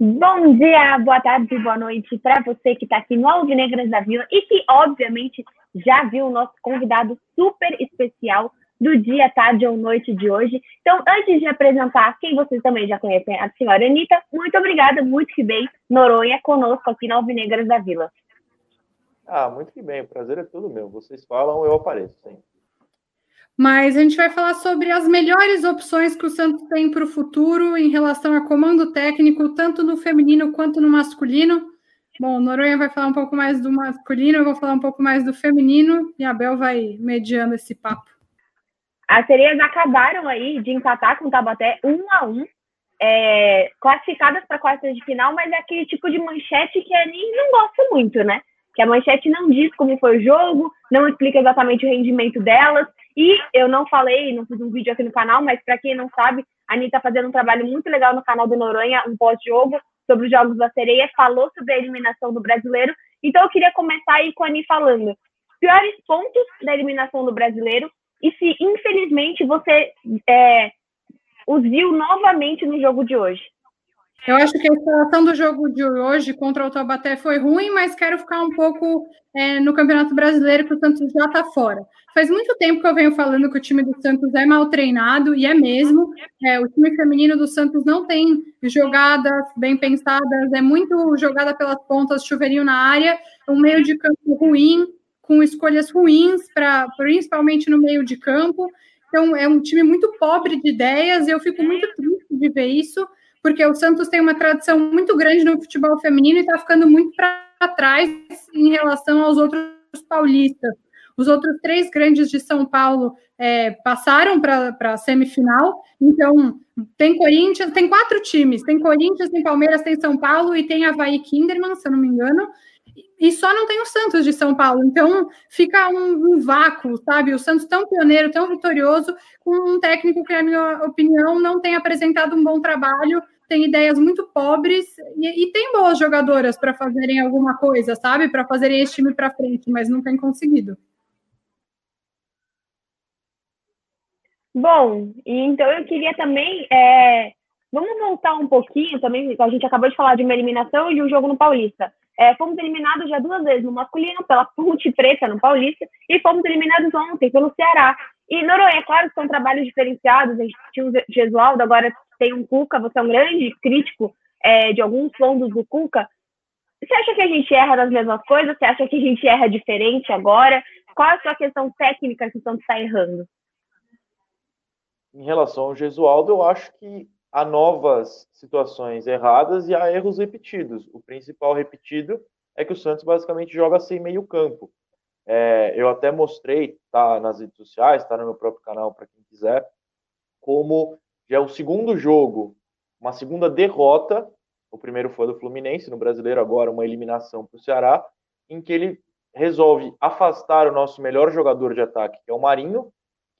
Bom dia, boa tarde boa noite para você que está aqui no Alvinegras da Vila e que, obviamente, já viu o nosso convidado super especial do dia, tarde ou noite de hoje. Então, antes de apresentar quem vocês também já conhecem, a senhora Anitta, muito obrigada, muito que bem, Noronha, conosco aqui na Alvinegras da Vila. Ah, muito que bem, o prazer é todo meu. Vocês falam, eu apareço, sim. Mas a gente vai falar sobre as melhores opções que o Santos tem para o futuro em relação a comando técnico, tanto no feminino quanto no masculino. Bom, Noronha vai falar um pouco mais do masculino, eu vou falar um pouco mais do feminino, e a Bel vai mediando esse papo. As sereias acabaram aí de empatar com o Tabaté um a um, é, classificadas para quartas de final, mas é aquele tipo de manchete que a Aninha não gosta muito, né? Que a manchete não diz como foi o jogo, não explica exatamente o rendimento delas. E eu não falei, não fiz um vídeo aqui no canal, mas para quem não sabe, a Anitta está fazendo um trabalho muito legal no canal do Noronha, um pós-jogo sobre os Jogos da Sereia, falou sobre a eliminação do brasileiro. Então eu queria começar aí com a Ani falando piores pontos da eliminação do brasileiro e se, infelizmente, você é, os viu novamente no jogo de hoje. Eu acho que a escalação do jogo de hoje contra o Taubaté foi ruim, mas quero ficar um pouco é, no Campeonato Brasileiro, que o Santos já está fora. Faz muito tempo que eu venho falando que o time do Santos é mal treinado, e é mesmo. É, o time feminino do Santos não tem jogadas bem pensadas, é muito jogada pelas pontas, chuveirinho na área, um meio de campo ruim, com escolhas ruins, pra, principalmente no meio de campo. Então, é um time muito pobre de ideias, e eu fico muito triste de ver isso porque o Santos tem uma tradição muito grande no futebol feminino e está ficando muito para trás em relação aos outros paulistas. Os outros três grandes de São Paulo é, passaram para a semifinal, então tem Corinthians, tem quatro times: tem Corinthians, tem Palmeiras, tem São Paulo e tem Havaí Kinderman, se eu não me engano, e só não tem o Santos de São Paulo. Então fica um, um, vácuo, sabe? O Santos tão pioneiro, tão vitorioso, com um técnico que, na minha opinião, não tem apresentado um bom trabalho, tem ideias muito pobres e, e tem boas jogadoras para fazerem alguma coisa, sabe? Para fazerem esse time para frente, mas não tem conseguido. Bom, então eu queria também. É... Vamos voltar um pouquinho também. A gente acabou de falar de uma eliminação e de um jogo no Paulista. É, fomos eliminados já duas vezes no masculino, pela Ponte Preta no Paulista, e fomos eliminados ontem pelo Ceará. E Noronha, é claro são trabalhos diferenciados, a gente tinha o Gesualdo, agora tem um Cuca, você é um grande crítico é, de alguns pontos do Cuca. Você acha que a gente erra nas mesmas coisas? Você acha que a gente erra diferente agora? Qual é a sua questão técnica que o está errando? Em relação ao Gesualdo, eu acho que há novas situações erradas e há erros repetidos. O principal repetido é que o Santos basicamente joga sem meio campo. É, eu até mostrei, tá nas redes sociais, está no meu próprio canal para quem quiser, como já é o segundo jogo, uma segunda derrota. O primeiro foi do Fluminense no Brasileiro, agora uma eliminação para o Ceará, em que ele resolve afastar o nosso melhor jogador de ataque, que é o Marinho,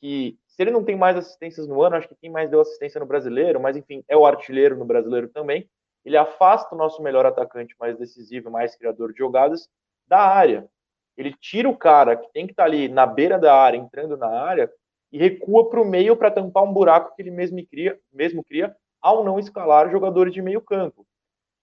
que se ele não tem mais assistências no ano, acho que quem mais deu assistência no brasileiro, mas enfim, é o artilheiro no brasileiro também. Ele afasta o nosso melhor atacante mais decisivo, mais criador de jogadas da área. Ele tira o cara que tem que estar tá ali na beira da área, entrando na área, e recua para o meio para tampar um buraco que ele mesmo cria, mesmo cria ao não escalar jogadores de meio campo.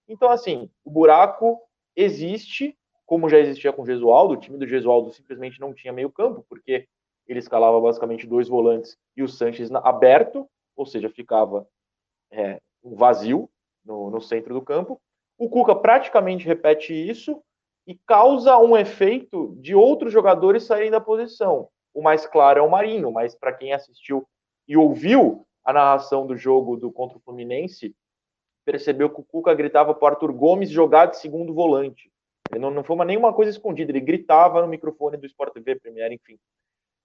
Então, assim, o buraco existe, como já existia com o Gesualdo, o time do Gesualdo simplesmente não tinha meio campo, porque ele escalava basicamente dois volantes e o Sanches aberto, ou seja, ficava é, um vazio no, no centro do campo. O Cuca praticamente repete isso e causa um efeito de outros jogadores saírem da posição. O mais claro é o Marinho, mas para quem assistiu e ouviu a narração do jogo do contra o Fluminense, percebeu que o Cuca gritava para o Arthur Gomes jogar de segundo volante. Ele não, não foi uma, nenhuma coisa escondida, ele gritava no microfone do Sport TV Premier, enfim.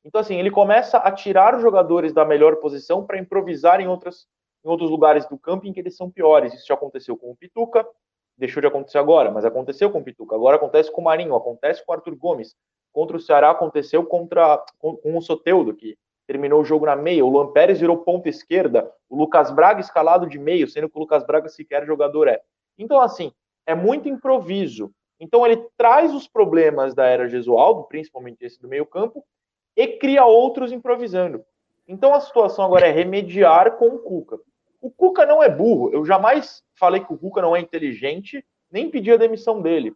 Então, assim, ele começa a tirar os jogadores da melhor posição para improvisar em, outras, em outros lugares do campo em que eles são piores. Isso já aconteceu com o Pituca, deixou de acontecer agora, mas aconteceu com o Pituca. Agora acontece com o Marinho, acontece com o Arthur Gomes. Contra o Ceará aconteceu contra, com, com o Soteudo, que terminou o jogo na meia, o Luan Pérez virou ponta esquerda, o Lucas Braga escalado de meio, sendo que o Lucas Braga sequer jogador é. Então, assim, é muito improviso. Então, ele traz os problemas da era Gesualdo, principalmente esse do meio-campo, e cria outros improvisando. Então, a situação agora é remediar com o Cuca. O Cuca não é burro, eu jamais falei que o Cuca não é inteligente, nem pedi a demissão dele.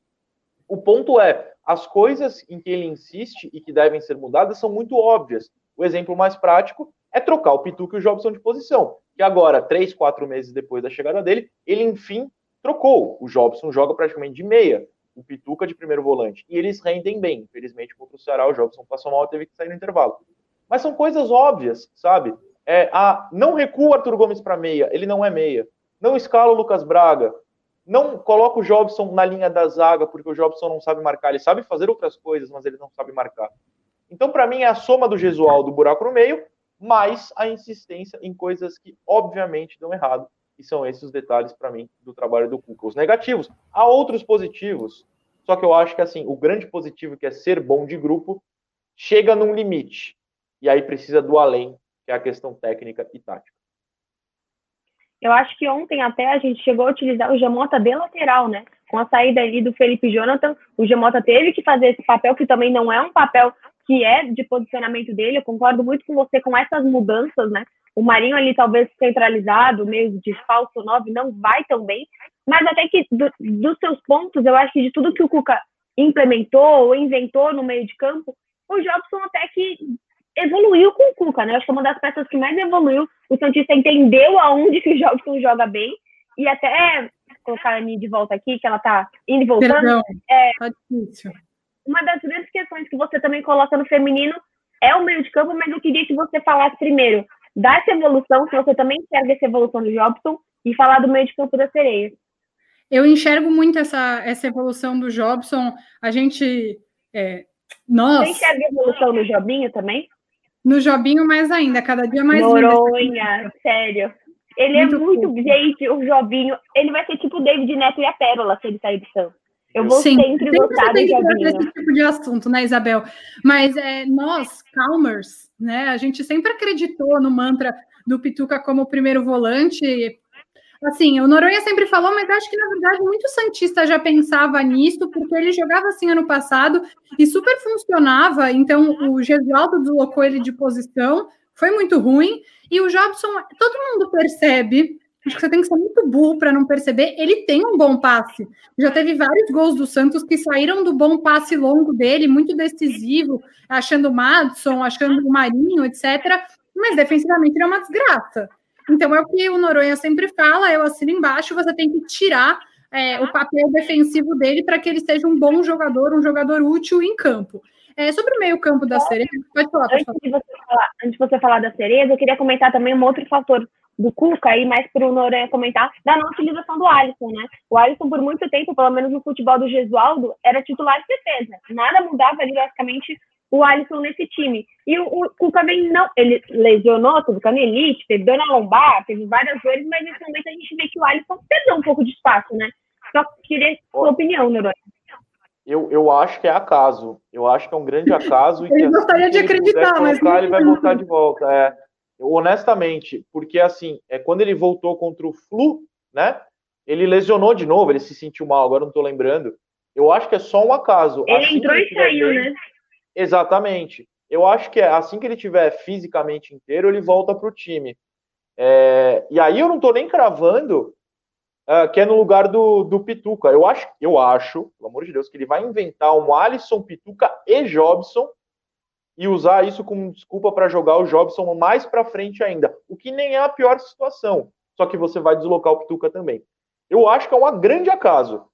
O ponto é, as coisas em que ele insiste e que devem ser mudadas são muito óbvias. O exemplo mais prático é trocar o Pituca e o Jobson de posição, que agora, três, quatro meses depois da chegada dele, ele enfim trocou. O Jobson joga praticamente de meia, o Pituca de primeiro volante. E eles rendem bem. Infelizmente, contra o Ceará, o Jobson passou mal teve que sair no intervalo. Mas são coisas óbvias, sabe? É, a, não recua o Arthur Gomes para meia, ele não é meia. Não escala o Lucas Braga. Não coloca o Jobson na linha da zaga, porque o Jobson não sabe marcar. Ele sabe fazer outras coisas, mas ele não sabe marcar. Então, para mim, é a soma do Gesual do buraco no meio, mais a insistência em coisas que, obviamente, dão errado. E são esses os detalhes, para mim, do trabalho do Cuca. Os negativos. Há outros positivos. Só que eu acho que, assim, o grande positivo, que é ser bom de grupo, chega num limite. E aí precisa do além, que é a questão técnica e tática. Eu acho que ontem até a gente chegou a utilizar o Jamota de lateral, né? Com a saída ali do Felipe Jonathan, o Jamota teve que fazer esse papel, que também não é um papel que é de posicionamento dele. Eu concordo muito com você com essas mudanças, né? O Marinho ali talvez centralizado, meio de falso 9, não vai tão bem. Mas até que do, dos seus pontos, eu acho que de tudo que o Cuca implementou ou inventou no meio de campo, o Jobson até que evoluiu com o Cuca, né? Eu acho que é uma das peças que mais evoluiu. O Santista entendeu aonde que o Jobson joga bem. E até colocar a Ani de volta aqui, que ela tá indo e voltando. Perdão, é, tá difícil. Uma das grandes questões que você também coloca no feminino é o meio de campo, mas eu queria que você falasse primeiro dessa evolução, se você também enxerga essa evolução do Jobson, e falar do meio de campo da sereia. Eu enxergo muito essa, essa evolução do Jobson. A gente. É, nós... Você enxerga a evolução do Jobinho também? No Jobinho, mais ainda, cada dia mais Noronha, sério. Ele é muito é muito, fofo. gente, o Jobinho, ele vai ser tipo o David Neto e a Pérola se ele sair do Santos. Eu vou Sim, sempre, gostar Jobinho. esse tipo de assunto, né, Isabel? Mas é, nós, Calmers, né, a gente sempre acreditou no mantra do Pituca como primeiro volante, Assim, o Noronha sempre falou, mas acho que na verdade muito Santista já pensava nisso, porque ele jogava assim ano passado e super funcionava. Então o Gesualdo deslocou ele de posição, foi muito ruim. E o Jobson, todo mundo percebe, acho que você tem que ser muito burro para não perceber, ele tem um bom passe. Já teve vários gols do Santos que saíram do bom passe longo dele, muito decisivo, achando o Madison, achando o Marinho, etc. Mas defensivamente ele é uma desgraça. Então é o que o Noronha sempre fala, eu assino embaixo, você tem que tirar é, o papel defensivo dele para que ele seja um bom jogador, um jogador útil em campo. É, sobre o meio campo da Cereza, pode falar, pode falar. Antes, de você falar antes de você falar da Cereza, eu queria comentar também um outro fator do Cuca, aí mais para o Noronha comentar, da não utilização do Alisson, né? O Alisson, por muito tempo, pelo menos no futebol do Gesualdo, era titular de defesa. Nada mudava ali, basicamente, o Alisson nesse time. E o, o Cuca vem, não, ele lesionou, teve canelite, teve dor na lombar, teve várias dores, mas nesse momento a gente vê que o Alisson perdeu um pouco de espaço, né? Só queria sua opinião, Neurônio. Eu, eu acho que é acaso. Eu acho que é um grande acaso. ele e que, gostaria assim, de acreditar, mas. Colocar, ele vai voltar de volta. É, honestamente, porque assim, é, quando ele voltou contra o Flu, né? Ele lesionou de novo, ele se sentiu mal, agora não estou lembrando. Eu acho que é só um acaso. Ele assim entrou e saiu, bem, né? Exatamente. Eu acho que é assim que ele tiver fisicamente inteiro, ele volta para o time. É, e aí eu não estou nem cravando uh, que é no lugar do, do Pituca. Eu acho, eu acho, pelo amor de Deus, que ele vai inventar um Alisson, Pituca e Jobson e usar isso como desculpa para jogar o Jobson mais para frente ainda. O que nem é a pior situação. Só que você vai deslocar o Pituca também. Eu acho que é um grande acaso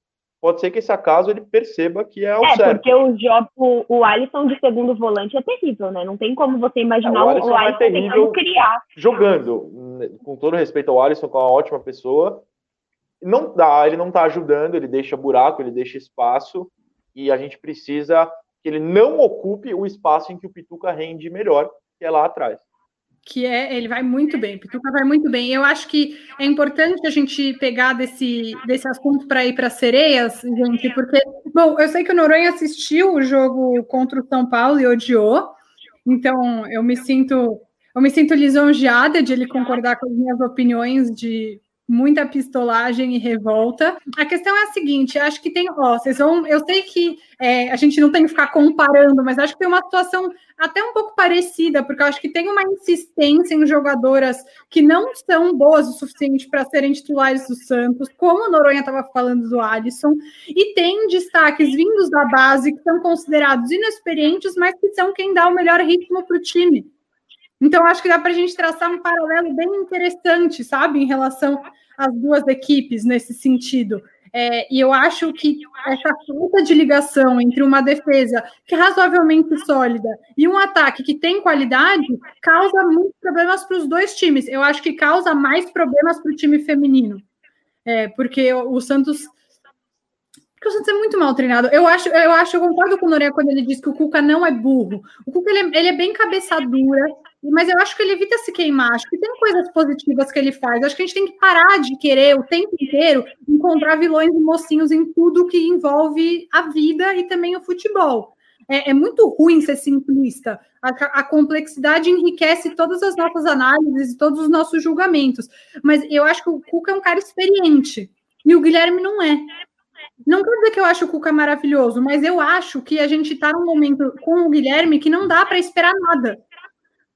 pode ser que esse acaso ele perceba que é o é, certo. É, porque o, job, o, o Alisson de segundo volante é terrível, né? Não tem como você imaginar é, o Alisson, o Alisson é tentando criar. Jogando, com todo respeito ao Alisson, que é uma ótima pessoa, não dá, ele não tá ajudando, ele deixa buraco, ele deixa espaço, e a gente precisa que ele não ocupe o espaço em que o Pituca rende melhor, que é lá atrás que é, ele vai muito bem, Pituca vai muito bem. Eu acho que é importante a gente pegar desse, desse assunto para ir para sereias, gente, porque, bom, eu sei que o Noronha assistiu o jogo contra o São Paulo e odiou, então eu me sinto eu me sinto lisonjeada de ele concordar com as minhas opiniões de muita pistolagem e revolta. A questão é a seguinte: acho que tem, ó, vocês vão, eu sei que é, a gente não tem que ficar comparando, mas acho que tem uma situação até um pouco parecida, porque eu acho que tem uma insistência em jogadoras que não são boas o suficiente para serem titulares do Santos, como o Noronha estava falando do Alisson, e tem destaques vindos da base que são considerados inexperientes, mas que são quem dá o melhor ritmo para o time. Então, acho que dá para a gente traçar um paralelo bem interessante, sabe, em relação às duas equipes nesse sentido. É, e eu acho que essa falta de ligação entre uma defesa que é razoavelmente sólida e um ataque que tem qualidade causa muitos problemas para os dois times. Eu acho que causa mais problemas para o time feminino. É, porque o, o Santos porque o Santos é muito mal treinado. Eu acho, eu acho, eu concordo com o Norea quando ele diz que o Cuca não é burro. O Cuca ele é, ele é bem cabeça dura, mas eu acho que ele evita se queimar. Acho que tem coisas positivas que ele faz. Acho que a gente tem que parar de querer o tempo inteiro encontrar vilões e mocinhos em tudo que envolve a vida e também o futebol. É, é muito ruim ser simplista. A, a, complexidade enriquece todas as nossas análises e todos os nossos julgamentos. Mas eu acho que o Cuca é um cara experiente e o Guilherme não é. Não quer dizer que eu acho o Cuca maravilhoso, mas eu acho que a gente está num momento com o Guilherme que não dá para esperar nada.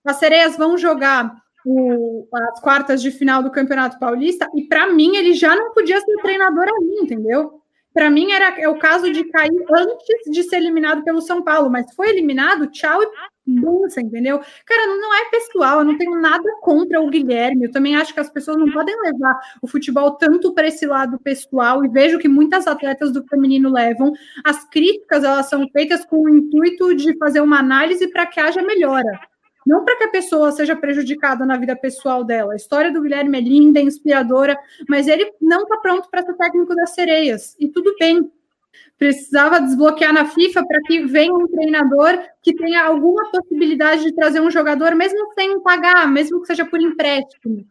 As sereias vão jogar o, as quartas de final do Campeonato Paulista, e para mim ele já não podia ser treinador ali, entendeu? Para mim era é o caso de cair antes de ser eliminado pelo São Paulo, mas foi eliminado, tchau e dança, entendeu? Cara, não, não é pessoal, eu não tenho nada contra o Guilherme. Eu também acho que as pessoas não podem levar o futebol tanto para esse lado pessoal, e vejo que muitas atletas do feminino levam. As críticas, elas são feitas com o intuito de fazer uma análise para que haja melhora. Não para que a pessoa seja prejudicada na vida pessoal dela. A história do Guilherme é linda, é inspiradora, mas ele não está pronto para ser técnico das sereias. E tudo bem. Precisava desbloquear na FIFA para que venha um treinador que tenha alguma possibilidade de trazer um jogador, mesmo sem pagar, mesmo que seja por empréstimo.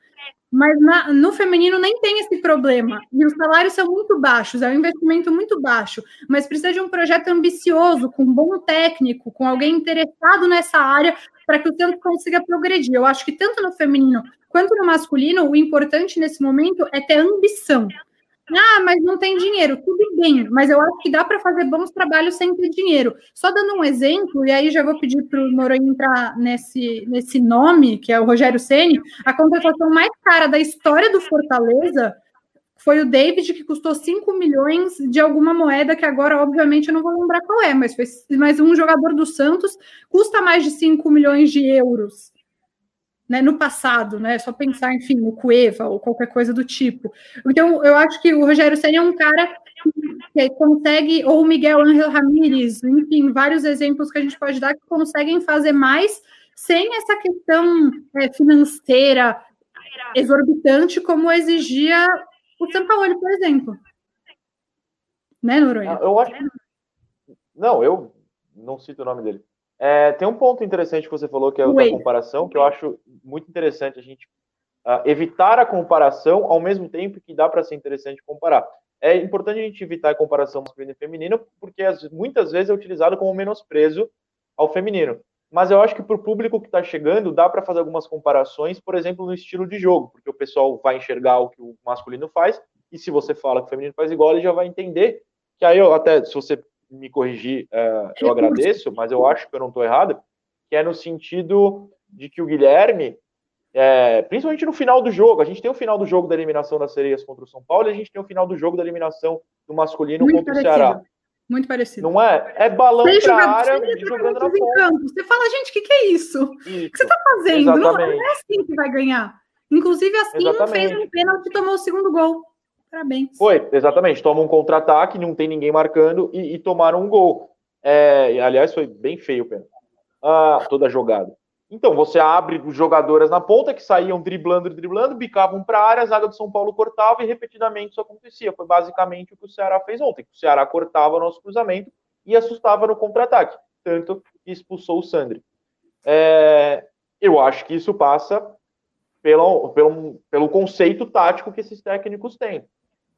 Mas na, no feminino nem tem esse problema. E os salários são muito baixos, é um investimento muito baixo. Mas precisa de um projeto ambicioso, com um bom técnico, com alguém interessado nessa área, para que o Santos consiga progredir. Eu acho que tanto no feminino quanto no masculino, o importante nesse momento é ter ambição. Ah, mas não tem dinheiro. Tudo bem, mas eu acho que dá para fazer bons trabalhos sem ter dinheiro. Só dando um exemplo, e aí já vou pedir para o Noronha entrar nesse, nesse nome, que é o Rogério Ceni, a contratação mais cara da história do Fortaleza foi o David, que custou 5 milhões de alguma moeda, que agora, obviamente, eu não vou lembrar qual é, mas foi mas um jogador do Santos custa mais de 5 milhões de euros. Né, no passado, né? Só pensar, enfim, no Cueva ou qualquer coisa do tipo. Então, eu acho que o Rogério Senna é um cara que consegue, ou o Miguel Ángel Ramírez, enfim, vários exemplos que a gente pode dar que conseguem fazer mais sem essa questão é, financeira exorbitante como exigia o São Paulo, por exemplo. Né, Noronha? Eu acho. Não, eu não cito o nome dele. É, tem um ponto interessante que você falou, que é o da comparação, que eu acho muito interessante a gente uh, evitar a comparação ao mesmo tempo que dá para ser interessante comparar. É importante a gente evitar a comparação masculino e feminino, porque as, muitas vezes é utilizado como menosprezo ao feminino. Mas eu acho que para o público que está chegando, dá para fazer algumas comparações, por exemplo, no estilo de jogo, porque o pessoal vai enxergar o que o masculino faz, e se você fala que o feminino faz igual, ele já vai entender. Que aí eu até, se você me corrigir, uh, eu agradeço, mas eu acho que eu não estou errado, que é no sentido de que o Guilherme, é, principalmente no final do jogo, a gente tem o final do jogo da eliminação das sereias contra o São Paulo e a gente tem o final do jogo da eliminação do masculino Muito contra parecido. o Ceará. Muito parecido. Não é? É balão para a área jogando na campo. Você fala, gente, o que, que, é isso? isso? O que você está fazendo? Não, não, é assim que vai ganhar. Inclusive, assim, Exatamente. fez um pênalti e tomou o segundo gol. Parabéns. Foi, exatamente. Toma um contra-ataque, não tem ninguém marcando e, e tomaram um gol. É, aliás, foi bem feio pênalti. Ah, toda jogada. Então, você abre os jogadoras na ponta que saíam driblando, driblando, bicavam para a área, a zaga do São Paulo cortava e repetidamente isso acontecia. Foi basicamente o que o Ceará fez ontem. O Ceará cortava o nosso cruzamento e assustava no contra-ataque. Tanto que expulsou o Sandri. É, eu acho que isso passa pelo, pelo, pelo conceito tático que esses técnicos têm.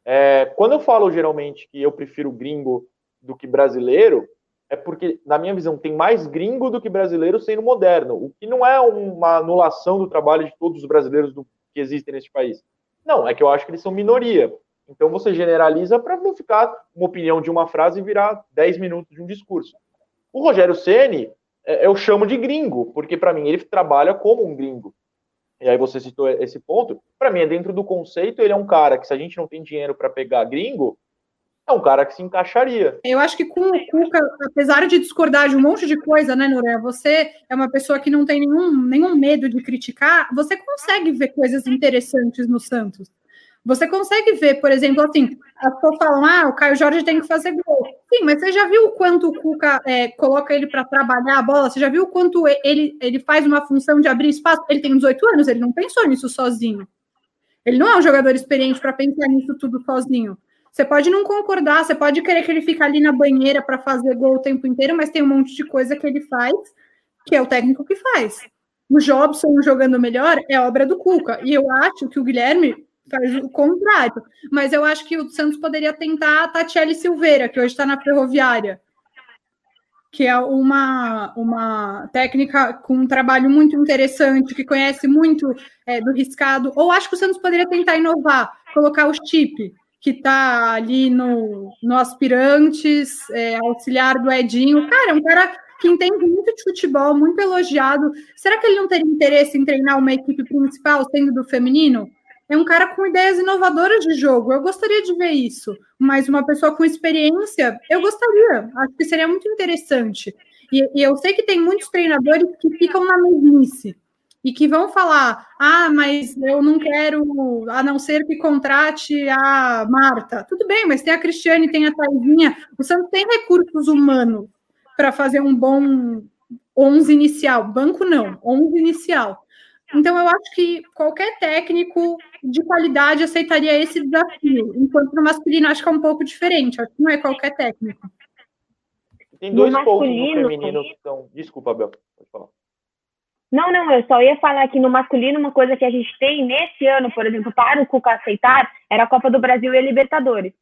É, quando eu falo geralmente que eu prefiro gringo do que brasileiro, é porque, na minha visão, tem mais gringo do que brasileiro sendo moderno, o que não é uma anulação do trabalho de todos os brasileiros do, que existem neste país. Não, é que eu acho que eles são minoria. Então você generaliza para não ficar uma opinião de uma frase e virar 10 minutos de um discurso. O Rogério Ceni é, eu chamo de gringo, porque para mim ele trabalha como um gringo. E aí você citou esse ponto. Para mim é dentro do conceito, ele é um cara que se a gente não tem dinheiro para pegar gringo, é um cara que se encaixaria. Eu acho que com o Cuca, apesar de discordar de um monte de coisa, né, Norea? Você é uma pessoa que não tem nenhum, nenhum medo de criticar, você consegue ver coisas interessantes no Santos. Você consegue ver, por exemplo, assim, as pessoas falam, ah, o Caio Jorge tem que fazer gol. Sim, mas você já viu o quanto o Cuca é, coloca ele para trabalhar a bola? Você já viu o quanto ele, ele faz uma função de abrir espaço? Ele tem 18 anos, ele não pensou nisso sozinho. Ele não é um jogador experiente para pensar nisso tudo sozinho. Você pode não concordar, você pode querer que ele fique ali na banheira para fazer gol o tempo inteiro, mas tem um monte de coisa que ele faz que é o técnico que faz. O Jobson jogando melhor é obra do Cuca. E eu acho que o Guilherme faz o contrário. Mas eu acho que o Santos poderia tentar a Tatiele Silveira, que hoje está na Ferroviária, que é uma, uma técnica com um trabalho muito interessante, que conhece muito é, do riscado. Ou acho que o Santos poderia tentar inovar, colocar o chip que está ali no, no Aspirantes, é, auxiliar do Edinho. Cara, é um cara que entende muito de futebol, muito elogiado. Será que ele não teria interesse em treinar uma equipe principal, sendo do feminino? É um cara com ideias inovadoras de jogo. Eu gostaria de ver isso. Mas uma pessoa com experiência, eu gostaria. Acho que seria muito interessante. E, e eu sei que tem muitos treinadores que ficam na mesmice e que vão falar: ah, mas eu não quero, a não ser que contrate a Marta. Tudo bem, mas tem a Cristiane, tem a Taizinha. O Santos tem recursos humanos para fazer um bom 11 inicial. Banco não, 11 inicial. Então, eu acho que qualquer técnico de qualidade aceitaria esse desafio, enquanto no masculino acho que é um pouco diferente, acho que não é qualquer técnico. Tem dois pontos no feminino que estão. Desculpa, Bel, pode falar. Não, não, eu só ia falar que no masculino, uma coisa que a gente tem nesse ano, por exemplo, para o Cuca aceitar, era a Copa do Brasil e a Libertadores.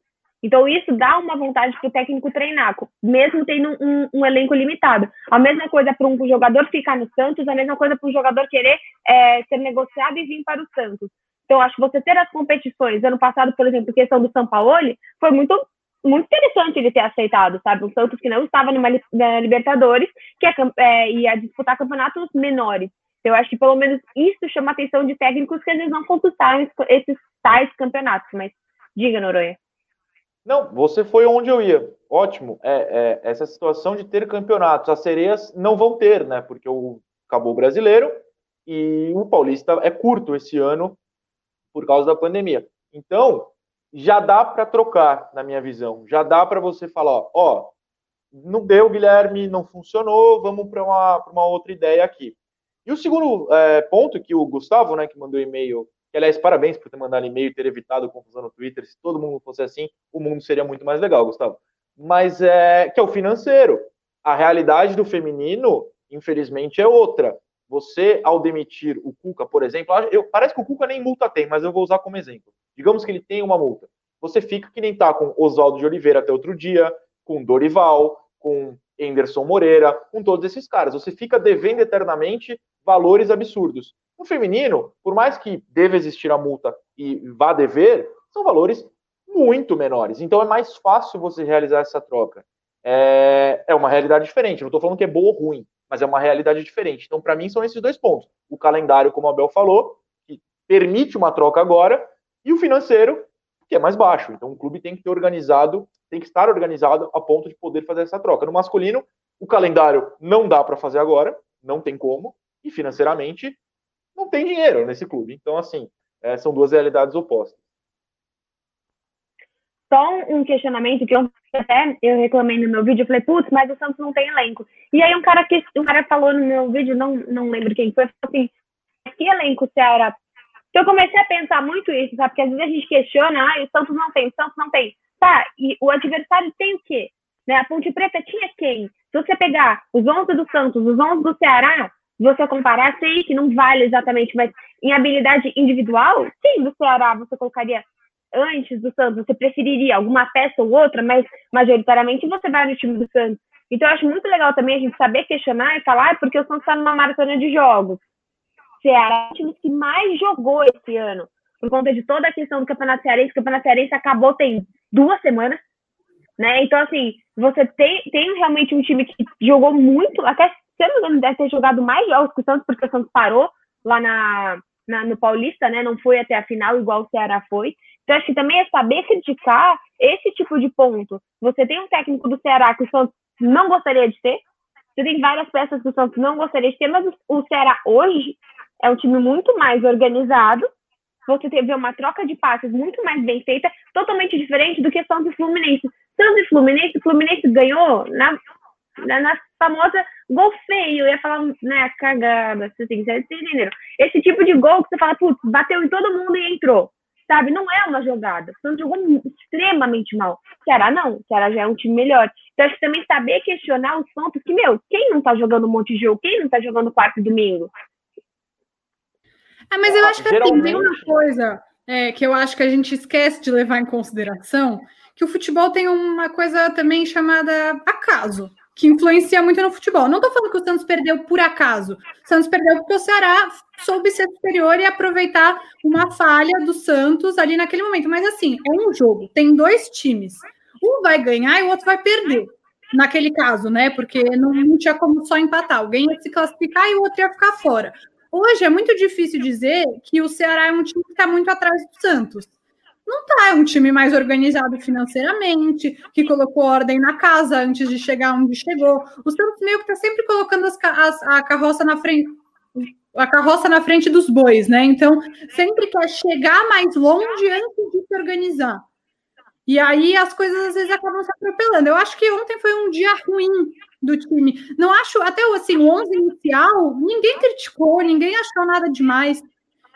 Então, isso dá uma vontade para o técnico treinar, mesmo tendo um, um, elenco limitado. A mesma coisa para um jogador ficar no Santos, a mesma coisa para um jogador querer é, ser negociado e vir para o Santos. Então, acho que você ter as competições, ano passado, por exemplo, questão do São Paulo, foi muito muito interessante ele ter aceitado, sabe? Um Santos que não estava numa na Libertadores, que é, é, ia disputar campeonatos menores. Eu acho que pelo menos isso chama a atenção de técnicos que vezes não conquistaram esses tais campeonatos. Mas diga, Noronha. Não, você foi onde eu ia. Ótimo. É, é, essa situação de ter campeonatos. As sereias não vão ter, né? Porque o, acabou o brasileiro e o Paulista é curto esse ano por causa da pandemia. Então, já dá para trocar, na minha visão. Já dá para você falar, ó, não deu, Guilherme, não funcionou, vamos para uma, uma outra ideia aqui. E o segundo é, ponto que o Gustavo, né, que mandou e-mail, que aliás, parabéns por ter mandado e-mail e ter evitado confusão no Twitter. Se todo mundo fosse assim, o mundo seria muito mais legal, Gustavo. Mas é que é o financeiro. A realidade do feminino, infelizmente, é outra. Você, ao demitir o Cuca, por exemplo, eu, parece que o Cuca nem multa tem, mas eu vou usar como exemplo. Digamos que ele tem uma multa. Você fica que nem tá com Oswaldo de Oliveira até outro dia, com Dorival, com Anderson Moreira, com todos esses caras. Você fica devendo eternamente valores absurdos. No feminino, por mais que deva existir a multa e vá dever, são valores muito menores. Então é mais fácil você realizar essa troca. É, é uma realidade diferente. não estou falando que é boa ou ruim, mas é uma realidade diferente. Então, para mim, são esses dois pontos. O calendário, como a Bel falou, que permite uma troca agora, e o financeiro, que é mais baixo. Então o clube tem que ter organizado, tem que estar organizado a ponto de poder fazer essa troca. No masculino, o calendário não dá para fazer agora, não tem como, e financeiramente não tem dinheiro nesse clube. Então, assim, é, são duas realidades opostas. Só um questionamento que eu até eu reclamei no meu vídeo, eu falei, putz, mas o Santos não tem elenco. E aí um cara que um cara falou no meu vídeo, não, não lembro quem foi, falou assim, que elenco o Ceará eu comecei a pensar muito isso, sabe? Porque às vezes a gente questiona, ah, o Santos não tem, o Santos não tem. Tá, e o adversário tem o quê? Né? A Ponte Preta tinha quem? Se você pegar os 11 do Santos, os 11 do Ceará, você comparar, sei que não vale exatamente, mas em habilidade individual, quem do Ceará você colocaria antes do Santos? Você preferiria alguma peça ou outra, mas majoritariamente você vai no time do Santos. Então, eu acho muito legal também a gente saber questionar e falar, ah, porque o Santos está numa maratona de jogos. Ceará é o time que mais jogou esse ano, por conta de toda a questão do Campeonato Cearense. O Campeonato Cearense acabou tem duas semanas, né? Então, assim, você tem, tem realmente um time que jogou muito, até se eu não me engano, deve ter jogado mais jogos que o Santos, porque o Santos parou lá na, na, no Paulista, né? Não foi até a final, igual o Ceará foi. Então, acho que também é saber criticar esse tipo de ponto. Você tem um técnico do Ceará que o Santos não gostaria de ter. Você tem várias peças que o Santos não gostaria de ter, mas o Ceará hoje é um time muito mais organizado. Você teve uma troca de passes muito mais bem feita, totalmente diferente do que Santos e Fluminense. Santos e Fluminense, Fluminense ganhou na, na, na famosa gol feio. Eu ia falar, né, cagada, assim, vocês entenderam? Esse tipo de gol que você fala, putz, bateu em todo mundo e entrou sabe? Não é uma jogada. O Santos jogou extremamente mal. Ceará não. Ceará já é um time melhor. Então, acho que também saber questionar os pontos que, meu, quem não tá jogando um monte de jogo? Quem não tá jogando quarto e domingo? Ah, mas eu acho que assim, Geralmente... tem uma coisa é, que eu acho que a gente esquece de levar em consideração, que o futebol tem uma coisa também chamada acaso que influencia muito no futebol. Não estou falando que o Santos perdeu por acaso. O Santos perdeu porque o Ceará soube ser superior e aproveitar uma falha do Santos ali naquele momento. Mas assim, é um jogo, tem dois times. Um vai ganhar e o outro vai perder. Naquele caso, né? Porque não, não tinha como só empatar. Alguém ia se classificar e o outro ia ficar fora. Hoje é muito difícil dizer que o Ceará é um time que está muito atrás do Santos não tá, é um time mais organizado financeiramente, que colocou ordem na casa antes de chegar onde chegou. O Santos meio que tá sempre colocando as, as, a carroça na frente, a carroça na frente dos bois, né? Então, sempre quer chegar mais longe antes de se organizar. E aí as coisas às vezes acabam se atropelando. Eu acho que ontem foi um dia ruim do time. Não acho, até assim, o 11 inicial, ninguém criticou, ninguém achou nada demais.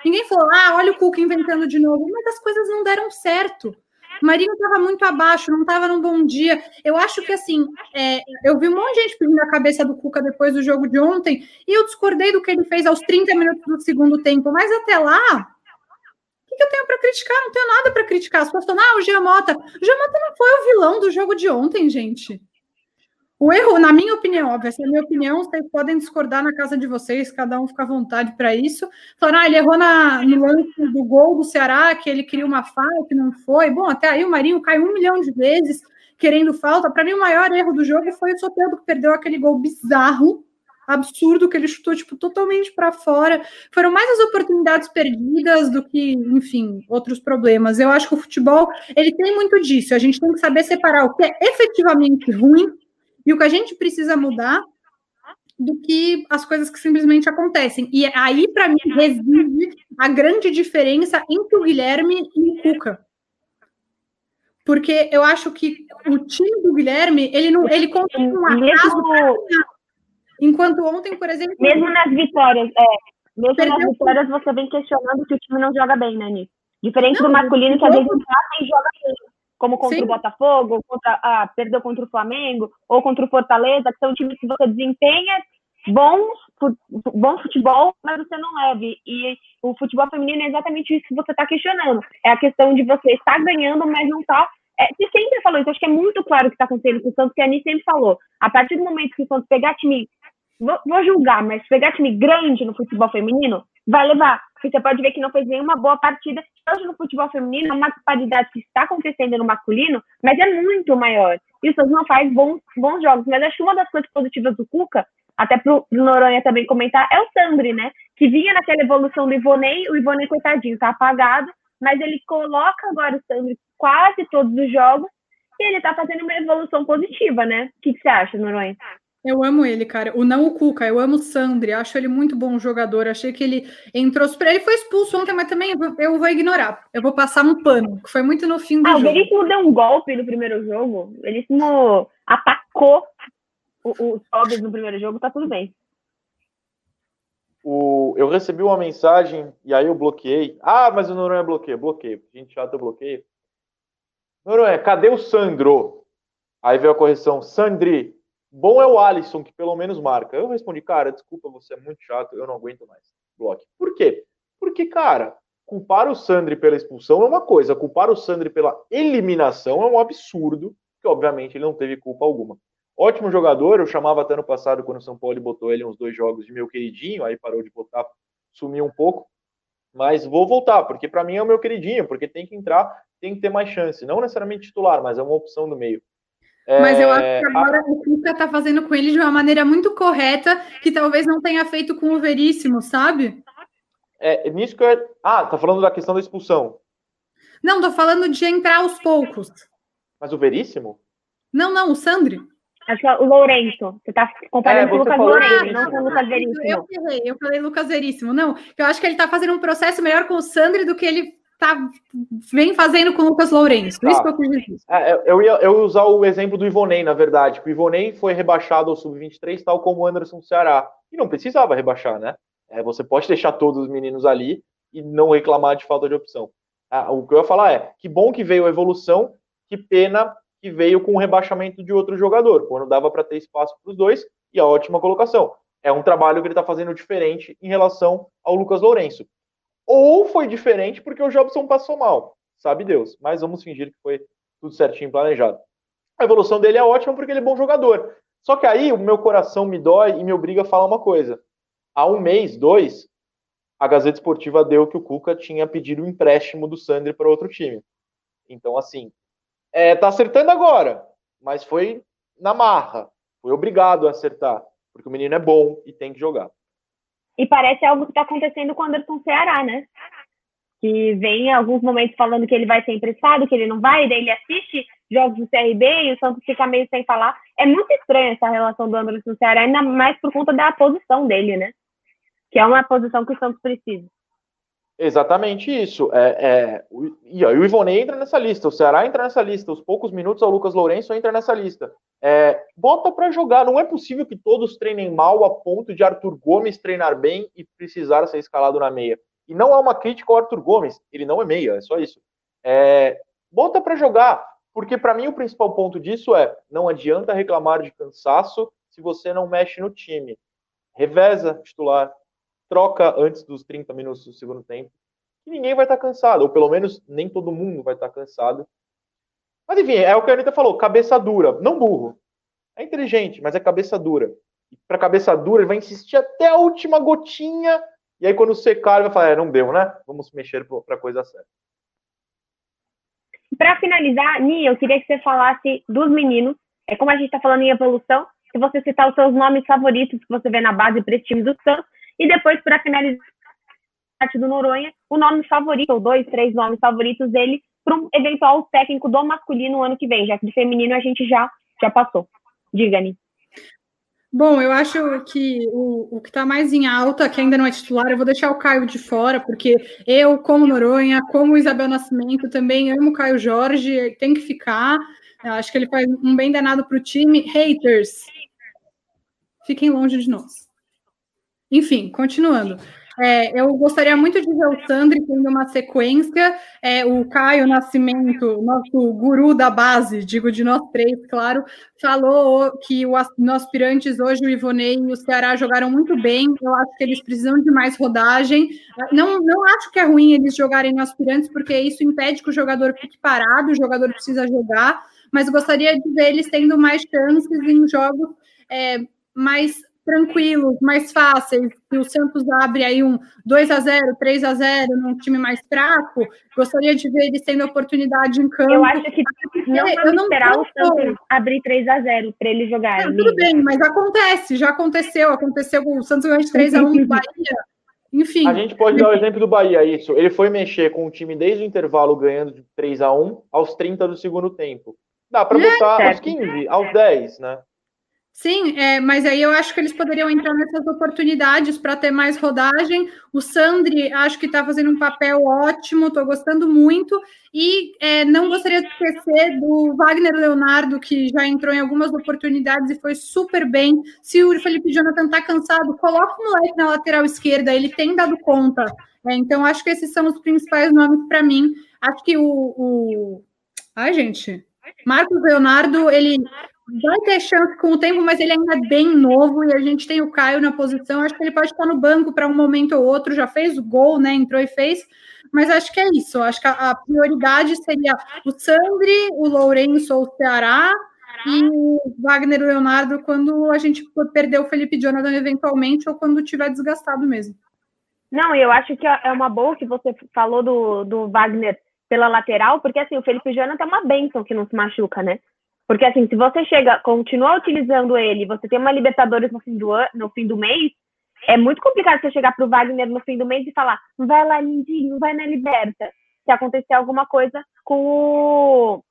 Ninguém falou, ah, olha o Cuca inventando de novo, mas as coisas não deram certo. O Marinho estava muito abaixo, não estava num bom dia. Eu acho que, assim, é, eu vi um monte de gente pedindo a cabeça do Cuca depois do jogo de ontem, e eu discordei do que ele fez aos 30 minutos do segundo tempo, mas até lá, o que, que eu tenho para criticar? Não tenho nada para criticar. As pessoas falam, ah, o Giamota. O Giamota não foi o vilão do jogo de ontem, gente. O erro, na minha opinião, óbvio, essa é a minha opinião, vocês podem discordar na casa de vocês, cada um fica à vontade para isso. Falaram, ah, ele errou na, no lance do gol do Ceará, que ele queria uma falta, que não foi. Bom, até aí o Marinho caiu um milhão de vezes querendo falta. Para mim, o maior erro do jogo foi o Soteldo, que perdeu aquele gol bizarro, absurdo, que ele chutou, tipo, totalmente para fora. Foram mais as oportunidades perdidas do que, enfim, outros problemas. Eu acho que o futebol, ele tem muito disso. A gente tem que saber separar o que é efetivamente ruim e o que a gente precisa mudar do que as coisas que simplesmente acontecem. E aí, para mim, reside a grande diferença entre o Guilherme e o Cuca. Porque eu acho que o time do Guilherme, ele não ele conta um mesmo, Enquanto ontem, por exemplo. Mesmo nas vitórias, é, mesmo nas vitórias, você vem questionando que o time não joga bem, né? Diferente não, do masculino, que às vezes empata e joga bem como contra Sim. o Botafogo, contra, ah, perdeu contra o Flamengo, ou contra o Fortaleza, que são times que você desempenha bons, bom futebol, mas você não leve. E o futebol feminino é exatamente isso que você está questionando. É a questão de você estar ganhando, mas não estar. Tá, é, você sempre falou isso, acho que é muito claro o que está acontecendo com o Santos, que a Ani sempre falou. A partir do momento que o Santos pegar time. Vou, vou julgar, mas pegar time grande no futebol feminino, vai levar. Você pode ver que não fez nenhuma boa partida. Hoje no futebol feminino é uma disparidade que está acontecendo no masculino, mas é muito maior. E o Santos não faz bons, bons jogos. Mas acho que uma das coisas positivas do Cuca, até pro Noronha também comentar, é o Sandri, né? Que vinha naquela evolução do Ivonei, o Ivonei, coitadinho, tá apagado, mas ele coloca agora o Sandri quase todos os jogos e ele tá fazendo uma evolução positiva, né? O que, que você acha, Noronha? Eu amo ele, cara. O não o Cuca, eu amo o Sandri, acho ele muito bom jogador. Achei que ele entrou super. Ele foi expulso ontem, mas também eu vou ignorar. Eu vou passar um pano, que foi muito no fim do ah, jogo. Ah, o Veríssimo deu um golpe no primeiro jogo. O Veríssimo atacou os pobres no primeiro jogo, tá tudo bem. O, eu recebi uma mensagem e aí eu bloqueei. Ah, mas o Noronha bloqueia. Bloqueio. Gente chata, eu bloqueio. Noronha, cadê o Sandro? Aí veio a correção. Sandri, Bom é o Alisson, que pelo menos marca. Eu respondi, cara, desculpa, você é muito chato, eu não aguento mais. Bloque. Por quê? Porque, cara, culpar o Sandri pela expulsão é uma coisa, culpar o Sandri pela eliminação é um absurdo, que obviamente ele não teve culpa alguma. Ótimo jogador, eu chamava até no passado, quando o São Paulo botou ele uns dois jogos de meu queridinho, aí parou de botar, sumiu um pouco. Mas vou voltar, porque para mim é o meu queridinho, porque tem que entrar, tem que ter mais chance. Não necessariamente titular, mas é uma opção do meio. Mas eu acho que é, agora a... o Cuca tá fazendo com ele de uma maneira muito correta, que talvez não tenha feito com o Veríssimo, sabe? É, nisso que eu... Ah, tá falando da questão da expulsão. Não, tô falando de entrar aos poucos. Mas o Veríssimo? Não, não, o Sandri. O Lourenço. Você tá comparando é, com o Lucas Lourenço, não com o Lucas Veríssimo. Eu errei, eu falei Lucas Veríssimo. Não, eu acho que ele tá fazendo um processo melhor com o Sandri do que ele tá, vem fazendo com o Lucas Lourenço. Tá. Isso que eu quis dizer. É, eu ia eu usar o exemplo do Ivonei, na verdade. O Ivonei foi rebaixado ao Sub-23, tal como o Anderson Ceará. E não precisava rebaixar, né? É, você pode deixar todos os meninos ali e não reclamar de falta de opção. Ah, o que eu ia falar é, que bom que veio a evolução, que pena que veio com o rebaixamento de outro jogador, quando dava para ter espaço para os dois, e a ótima colocação. É um trabalho que ele está fazendo diferente em relação ao Lucas Lourenço. Ou foi diferente porque o Jobson passou mal, sabe Deus. Mas vamos fingir que foi tudo certinho planejado. A evolução dele é ótima porque ele é bom jogador. Só que aí o meu coração me dói e me obriga a falar uma coisa. Há um mês, dois, a Gazeta Esportiva deu que o Cuca tinha pedido o um empréstimo do Sandri para outro time. Então, assim, é, tá acertando agora, mas foi na marra. Foi obrigado a acertar, porque o menino é bom e tem que jogar. E parece algo que está acontecendo com o Anderson Ceará, né? Que vem em alguns momentos falando que ele vai ser emprestado, que ele não vai, daí ele assiste jogos do CRB e o Santos fica meio sem falar. É muito estranha essa relação do Anderson Ceará, ainda mais por conta da posição dele, né? Que é uma posição que o Santos precisa. Exatamente isso. É, é, o, e o Ivonei entra nessa lista, o Ceará entra nessa lista, os poucos minutos ao Lucas Lourenço entra nessa lista. É, bota para jogar, não é possível que todos treinem mal a ponto de Arthur Gomes treinar bem e precisar ser escalado na meia. E não há uma crítica ao Arthur Gomes, ele não é meia, é só isso. É, bota para jogar, porque para mim o principal ponto disso é não adianta reclamar de cansaço se você não mexe no time. Reveza titular, troca antes dos 30 minutos do segundo tempo, ninguém vai estar cansado, ou pelo menos nem todo mundo vai estar cansado. Mas enfim, é o que a Anitta falou, cabeça dura, não burro. É inteligente, mas é cabeça dura. E cabeça dura, ele vai insistir até a última gotinha, e aí quando secar, ele vai falar, é, não deu, né? Vamos mexer para a coisa certa. Para finalizar, Nia, eu queria que você falasse dos meninos. É como a gente está falando em evolução, se você citar os seus nomes favoritos que você vê na base para esse time do Santos, e depois, para finalizar parte do Noronha, o nome favorito, ou dois, três nomes favoritos dele, para um eventual técnico do masculino no ano que vem, já que de feminino a gente já, já passou. Diga-me. Bom, eu acho que o, o que está mais em alta, que ainda não é titular, eu vou deixar o Caio de fora, porque eu, como Noronha, como Isabel Nascimento, também amo o Caio Jorge, tem que ficar. Eu acho que ele faz um bem danado para o time. Haters, fiquem longe de nós. Enfim, continuando. É, eu gostaria muito de ver o Sandri tendo uma sequência. É, o Caio Nascimento, nosso guru da base, digo de nós três, claro, falou que o, no aspirantes hoje, o Ivonei e o Ceará jogaram muito bem. Eu acho que eles precisam de mais rodagem. Não, não acho que é ruim eles jogarem no aspirantes, porque isso impede que o jogador fique parado, o jogador precisa jogar, mas gostaria de ver eles tendo mais chances em jogos é, mais tranquilos, mais fáceis, que o Santos abre aí um 2 a 0 3 a 0 num time mais fraco, gostaria de ver eles tendo oportunidade em campo. Eu acho que não eu não esperar o Santos abrir 3 a 0 para ele jogar. Não, tudo bem, mas acontece, já aconteceu, aconteceu com o Santos ganhou de 3 a 1 no Bahia. Enfim. A gente pode dar o exemplo do Bahia, isso. Ele foi mexer com o time desde o intervalo ganhando de 3 a 1 aos 30 do segundo tempo. Dá para é, botar certo. aos 15, aos 10, né? Sim, é, mas aí eu acho que eles poderiam entrar nessas oportunidades para ter mais rodagem. O Sandri acho que está fazendo um papel ótimo, estou gostando muito. E é, não gostaria de esquecer do Wagner Leonardo, que já entrou em algumas oportunidades e foi super bem. Se o Felipe Jonathan está cansado, coloca o moleque na lateral esquerda, ele tem dado conta. É, então, acho que esses são os principais nomes para mim. Acho que o, o. Ai, gente. Marcos Leonardo, ele vai ter chance com o tempo, mas ele ainda é bem novo e a gente tem o Caio na posição. Acho que ele pode estar no banco para um momento ou outro. Já fez o gol, né? Entrou e fez. Mas acho que é isso. Acho que a, prioridade seria o Sandri, o Lourenço ou o Ceará. e o Wagner Leonardo quando a gente perder o Felipe Jonathan eventualmente ou quando tiver desgastado mesmo. Não, eu acho que é uma boa que você falou do, do Wagner pela lateral, porque assim, o Felipe Jonathan é uma benção que não se machuca, né? Porque assim, se você chega, continua utilizando ele, você tem uma Libertadores no fim do ano, no fim do mês, é muito complicado você chegar pro Wagner no fim do mês e falar, vai lá, lindinho, vai na Liberta. Se acontecer alguma coisa com o,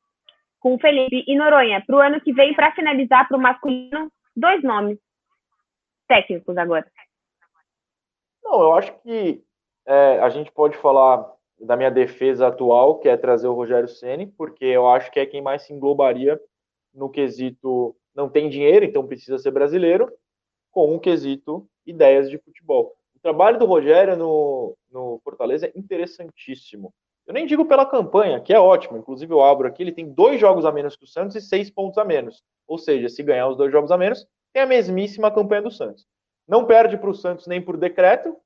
com o Felipe e Noronha, pro ano que vem, para finalizar pro masculino, dois nomes técnicos agora. Não, eu acho que é, a gente pode falar da minha defesa atual, que é trazer o Rogério Ceni, porque eu acho que é quem mais se englobaria no quesito não tem dinheiro, então precisa ser brasileiro, com um quesito ideias de futebol. O trabalho do Rogério no, no Fortaleza é interessantíssimo. Eu nem digo pela campanha, que é ótimo. Inclusive, eu abro aqui, ele tem dois jogos a menos que o Santos e seis pontos a menos. Ou seja, se ganhar os dois jogos a menos, tem a mesmíssima campanha do Santos. Não perde para o Santos nem por decreto,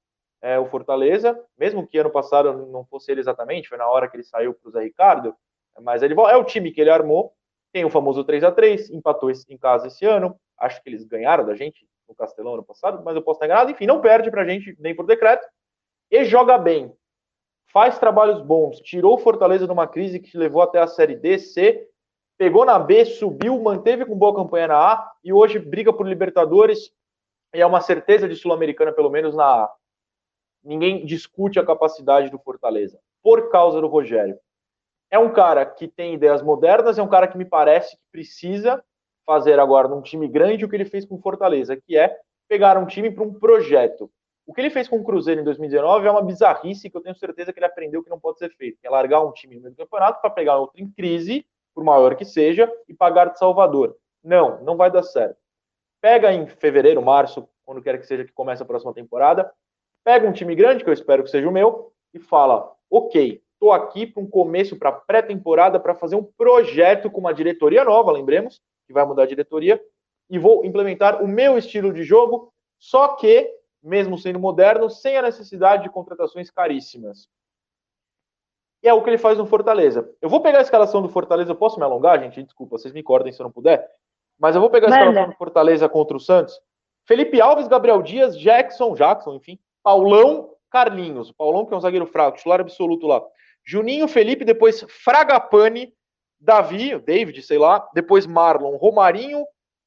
é, o Fortaleza, mesmo que ano passado não fosse ele exatamente, foi na hora que ele saiu para o Zé Ricardo, mas ele é o time que ele armou, tem o famoso 3 a 3 empatou em casa esse ano, acho que eles ganharam da gente no Castelão ano passado, mas eu posso estar enganado, enfim, não perde para a gente nem por decreto, e joga bem, faz trabalhos bons, tirou o Fortaleza de uma crise que levou até a Série D, C, pegou na B, subiu, manteve com boa campanha na A, e hoje briga por Libertadores, e é uma certeza de Sul-Americana, pelo menos na A. Ninguém discute a capacidade do Fortaleza, por causa do Rogério. É um cara que tem ideias modernas, é um cara que me parece que precisa fazer agora num time grande o que ele fez com Fortaleza, que é pegar um time para um projeto. O que ele fez com o Cruzeiro em 2019 é uma bizarrice que eu tenho certeza que ele aprendeu que não pode ser feito, é largar um time no meio do campeonato para pegar outro em crise, por maior que seja, e pagar de Salvador. Não, não vai dar certo. Pega em fevereiro, março, quando quer que seja que comece a próxima temporada, Pega um time grande, que eu espero que seja o meu, e fala: ok, estou aqui para um começo, para pré-temporada, para fazer um projeto com uma diretoria nova, lembremos, que vai mudar a diretoria, e vou implementar o meu estilo de jogo, só que, mesmo sendo moderno, sem a necessidade de contratações caríssimas. E é o que ele faz no Fortaleza. Eu vou pegar a escalação do Fortaleza, eu posso me alongar, gente? Desculpa, vocês me cortem se eu não puder. Mas eu vou pegar a escalação do Fortaleza contra o Santos. Felipe Alves, Gabriel Dias, Jackson, Jackson, enfim, Paulão, Carlinhos. O Paulão, que é um zagueiro fraco, titular absoluto lá. Juninho, Felipe, depois Fragapane, Davi, David, sei lá, depois Marlon, Romarinho,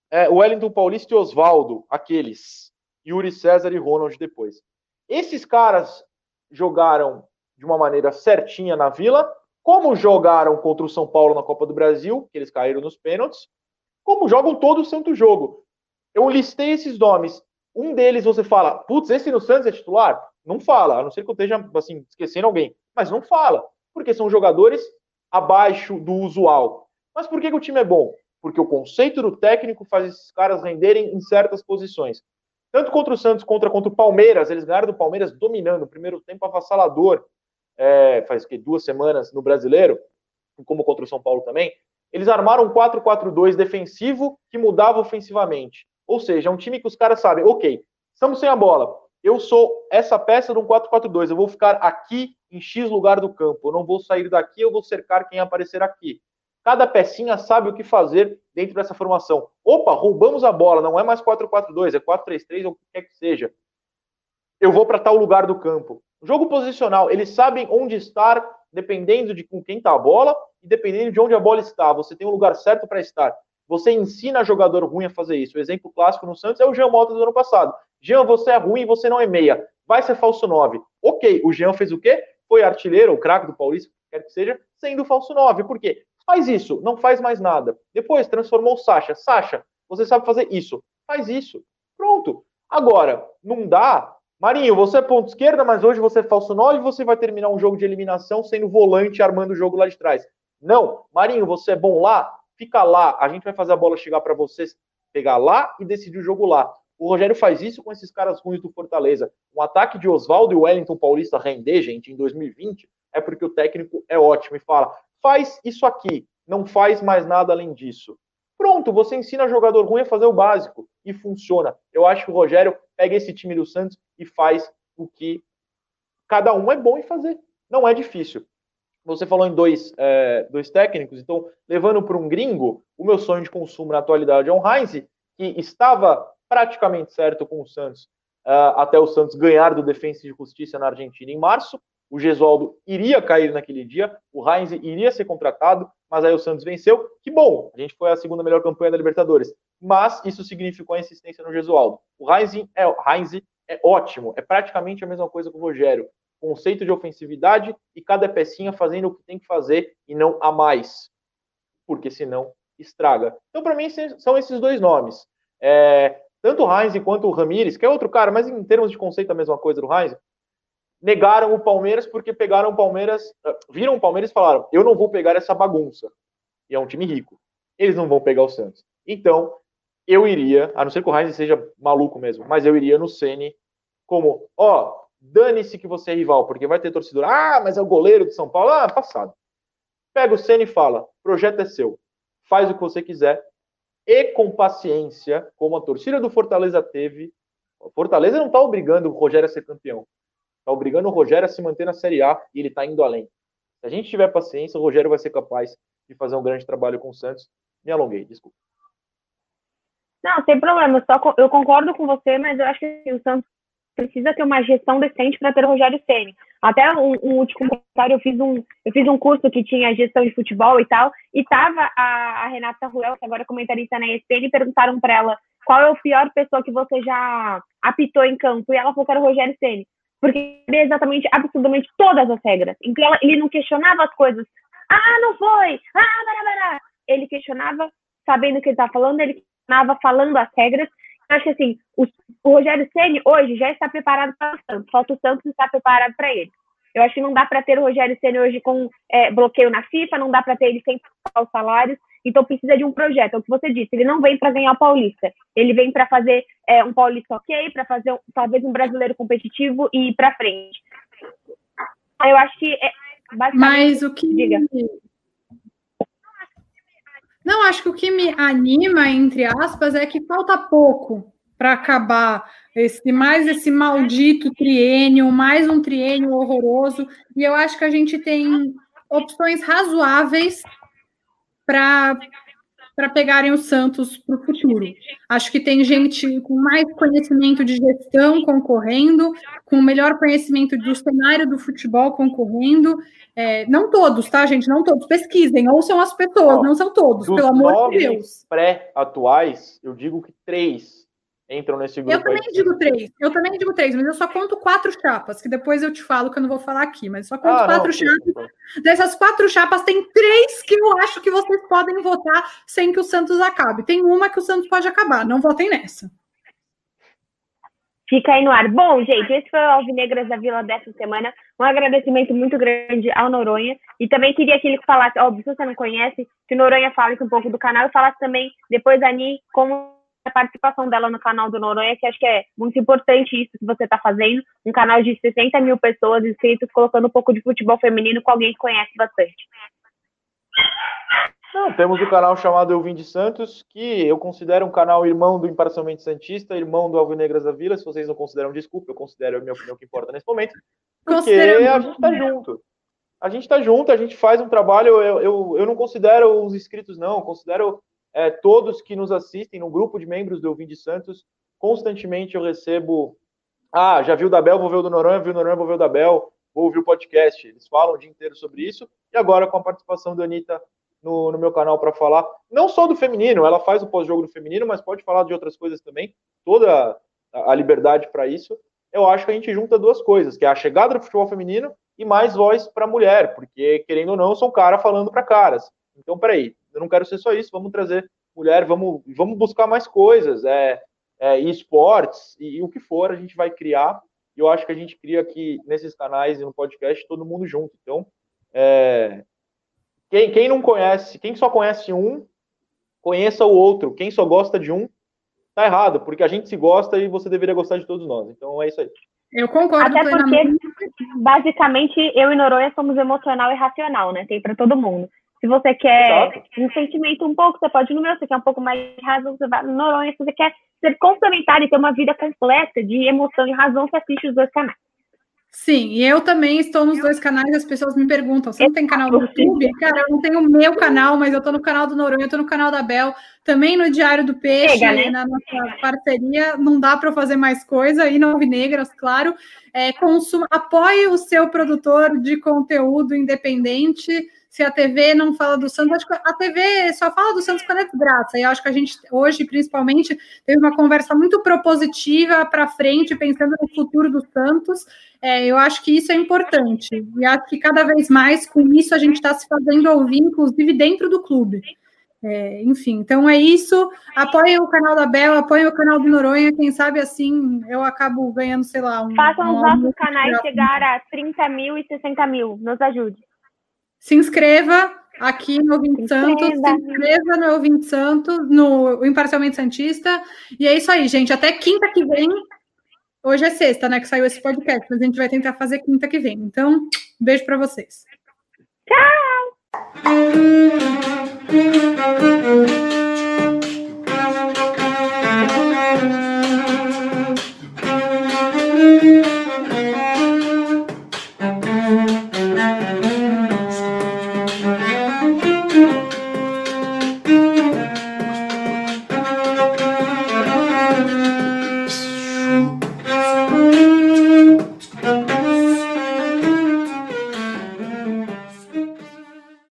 é, Wellington Paulista e Oswaldo, aqueles. Yuri César e Ronald depois. Esses caras jogaram de uma maneira certinha na Vila, como jogaram contra o São Paulo na Copa do Brasil, que eles caíram nos pênaltis, como jogam todo o santo jogo. Eu listei esses nomes um deles você fala, putz, esse no Santos é titular? Não fala, a não ser que eu esteja assim, esquecendo alguém. Mas não fala, porque são jogadores abaixo do usual. Mas por que, que o time é bom? Porque o conceito do técnico faz esses caras renderem em certas posições. Tanto contra o Santos contra, contra o Palmeiras, eles ganharam do Palmeiras dominando, o primeiro tempo avassalador, é, faz que duas semanas no brasileiro, como contra o São Paulo também. Eles armaram um 4-4-2 defensivo que mudava ofensivamente. Ou seja, é um time que os caras sabem, ok, estamos sem a bola. Eu sou essa peça de um 4-4-2. Eu vou ficar aqui em X lugar do campo. Eu não vou sair daqui, eu vou cercar quem aparecer aqui. Cada pecinha sabe o que fazer dentro dessa formação. Opa, roubamos a bola, não é mais 4-4-2, é 4-3-3 ou o que quer que seja. Eu vou para tal lugar do campo. Jogo posicional, eles sabem onde estar, dependendo de com quem está a bola e dependendo de onde a bola está. Você tem um lugar certo para estar. Você ensina jogador ruim a fazer isso. O exemplo clássico no Santos é o Jean Mota do ano passado. Jean, você é ruim, você não é meia. Vai ser falso 9. Ok, o Jean fez o quê? Foi artilheiro, o craque do Paulista, quer que seja, sendo falso 9. Por quê? Faz isso, não faz mais nada. Depois transformou o Sacha. Sacha, você sabe fazer isso. Faz isso. Pronto. Agora, não dá. Marinho, você é ponto esquerda, mas hoje você é falso 9 e você vai terminar um jogo de eliminação sendo volante armando o jogo lá de trás. Não. Marinho, você é bom lá? fica lá, a gente vai fazer a bola chegar para vocês, pegar lá e decidir o jogo lá. O Rogério faz isso com esses caras ruins do Fortaleza. Um ataque de Oswaldo e Wellington Paulista render, gente, em 2020, é porque o técnico é ótimo e fala: faz isso aqui, não faz mais nada além disso. Pronto, você ensina jogador ruim a fazer o básico e funciona. Eu acho que o Rogério pega esse time do Santos e faz o que cada um é bom em fazer. Não é difícil. você falou em dois, é, dois técnicos, então, levando para um gringo, o meu sonho de consumo na atualidade é um Heinz, que estava praticamente certo com o Santos, uh, até o Santos ganhar do Defensa de Justiça na Argentina em março. O Gesualdo iria cair naquele dia, o Heinz iria ser contratado, mas aí o Santos venceu. Que bom, a gente foi a segunda melhor campanha da Libertadores. Mas isso significou a insistência no Gesualdo. O Heinz é, Heinz é ótimo, é praticamente a mesma coisa que o Rogério conceito de ofensividade e cada pecinha fazendo o que tem que fazer e não a mais, porque senão estraga. Então, para mim, são esses dois nomes. É, tanto o Heinz quanto o Ramires, que é outro cara, mas em termos de conceito a mesma coisa do Heinz, negaram o Palmeiras porque pegaram o Palmeiras, ah, viram o Palmeiras e falaram: eu não vou pegar essa bagunça. E é um time rico. Eles não vão pegar o Santos. Então, eu iria, a não ser que o Heinz seja maluco mesmo, mas eu iria no Ceni como, ó, Dane-se que você é rival, porque vai ter torcedor. Ah, mas é o goleiro de São Paulo. Ah, passado. Pega o Senna e fala: projeto é seu. Faz o que você quiser. E com paciência, como a torcida do Fortaleza teve. O Fortaleza não está obrigando o Rogério a ser campeão. Está obrigando o Rogério a se manter na Série A e ele está indo além. Se a gente tiver paciência, o Rogério vai ser capaz de fazer um grande trabalho com o Santos. Me alonguei, desculpa. Não, sem problema. Só, eu concordo com você, mas eu acho que o Santos precisa ter uma gestão decente para ter o Rogério Ceni. Até um, um, último comentário, eu fiz um eu fiz um curso que tinha gestão de futebol e tal, e tava a, a Renata Ruel, que agora é comentarista na ESPN, e perguntaram para ela qual é o pior pessoa que você já apitou em campo, e ela falou que era o Rogério Ceni, porque ele é exatamente, absurdamente todas as regras. Então ela, ele não questionava as coisas. Ah, não foi! Ah, bará, bará. Ele questionava sabendo o que ele estava falando, ele questionava falando as regras, eu acho que assim, o, o Rogério Ceni hoje já está preparado para o Santos, falta o Santos estar preparado para ele. Eu acho que não dá para ter o Rogério Ceni hoje com é, bloqueio na FIFA, não dá para ter ele sem pagar os salários, então precisa de um projeto. É o que você disse, ele não vem para ganhar o Paulista, ele vem para fazer é, um Paulista ok, para fazer talvez um brasileiro competitivo e ir para frente. Eu acho que é, basicamente. Mas o que. Diga. Não, acho que o que me anima, entre aspas, é que falta pouco para acabar esse mais esse maldito triênio, mais um triênio horroroso. E eu acho que a gente tem opções razoáveis para para pegarem o Santos para o futuro. Acho que tem gente com mais conhecimento de gestão concorrendo, com melhor conhecimento do cenário do futebol concorrendo. É, não todos, tá, gente? Não todos. Pesquisem, ouçam as pessoas, não são todos, pelo amor de Deus. Pré-atuais, eu digo que três entram nesse grupo. Eu também aí. digo três, eu também digo três, mas eu só conto quatro chapas, que depois eu te falo que eu não vou falar aqui, mas só conto ah, quatro não, chapas. Dessas quatro chapas, tem três que eu acho que vocês podem votar sem que o Santos acabe. Tem uma que o Santos pode acabar, não votem nessa. Fica aí no ar. Bom, gente, esse foi o Alvinegras da Vila dessa semana. Um agradecimento muito grande ao Noronha. E também queria que ele falasse, óbvio, se você não conhece, que o Noronha fale um pouco do canal e falasse também, depois, Ani, como a participação dela no canal do Noronha, que acho que é muito importante isso que você está fazendo. Um canal de 60 mil pessoas inscritos, colocando um pouco de futebol feminino com alguém que conhece bastante. Não, temos o canal chamado Eu Vim de Santos, que eu considero um canal irmão do Imparcialmente Santista, irmão do Alvinegras da Vila. Se vocês não consideram, desculpa, eu considero a minha opinião que importa nesse momento. Porque a gente está junto. A gente está junto, a gente faz um trabalho. Eu, eu, eu não considero os inscritos, não, eu considero é, todos que nos assistem no grupo de membros do Vim de Santos. Constantemente eu recebo. Ah, já viu o da Bel, vou ver o do Noronha, viu o Noronha, vou ver o da Bel, vou ouvir o podcast. Eles falam o dia inteiro sobre isso. E agora com a participação da Anitta no, no meu canal para falar, não só do feminino, ela faz o pós-jogo do feminino, mas pode falar de outras coisas também. Toda a, a liberdade para isso. Eu acho que a gente junta duas coisas, que é a chegada do futebol feminino e mais voz para mulher, porque querendo ou não, um cara falando para caras. Então, peraí, eu não quero ser só isso, vamos trazer mulher, vamos, vamos buscar mais coisas, é, é esportes e, e, o que for a gente vai criar. E eu acho que a gente cria aqui nesses canais e no podcast todo mundo junto. Então, é, quem, quem não conhece, quem só conhece um, conheça o outro. Quem só gosta de um, tá errado, porque a gente se gosta e você deveria gostar de todos nós. Então é isso aí. Eu concordo. Até porque, basicamente, eu e Noronha somos emocional e racional, né? Tem para todo mundo. Se você quer Exato. um sentimento um pouco, você pode ir no meu. Se você quer um pouco mais de razão, você vai no Noronha. Se você quer ser complementar e ter uma vida completa de emoção e razão, você assiste os dois canais. Sim, e eu também estou nos dois canais, as pessoas me perguntam, você não tem canal no YouTube? Cara, eu não tenho o meu canal, mas eu estou no canal do Noronha, eu estou no canal da Bel, também no Diário do Peixe, Chega, né? na nossa parceria, não dá para fazer mais coisa, e no Negras, claro. É, consuma, apoie o seu produtor de conteúdo independente, se a TV não fala do Santos, acho que a TV só fala do Santos quando é desgraça. E acho que a gente hoje, principalmente, teve uma conversa muito propositiva para frente, pensando no futuro do Santos. É, eu acho que isso é importante. E acho que cada vez mais com isso a gente está se fazendo ouvir, inclusive dentro do clube. É, enfim, então é isso. Apoiem o canal da Bel, apoiem o canal do Noronha. Quem sabe assim eu acabo ganhando, sei lá. Um, Façam um, os nossos canais chegar a 30 mil e 60 mil. Nos ajude se inscreva aqui no Ouvinte Santos, se inscreva no Ouvinte Santos, no Imparcialmente Santista. E é isso aí, gente. Até quinta que vem. Hoje é sexta, né? Que saiu esse podcast, mas a gente vai tentar fazer quinta que vem. Então, beijo para vocês. Tchau!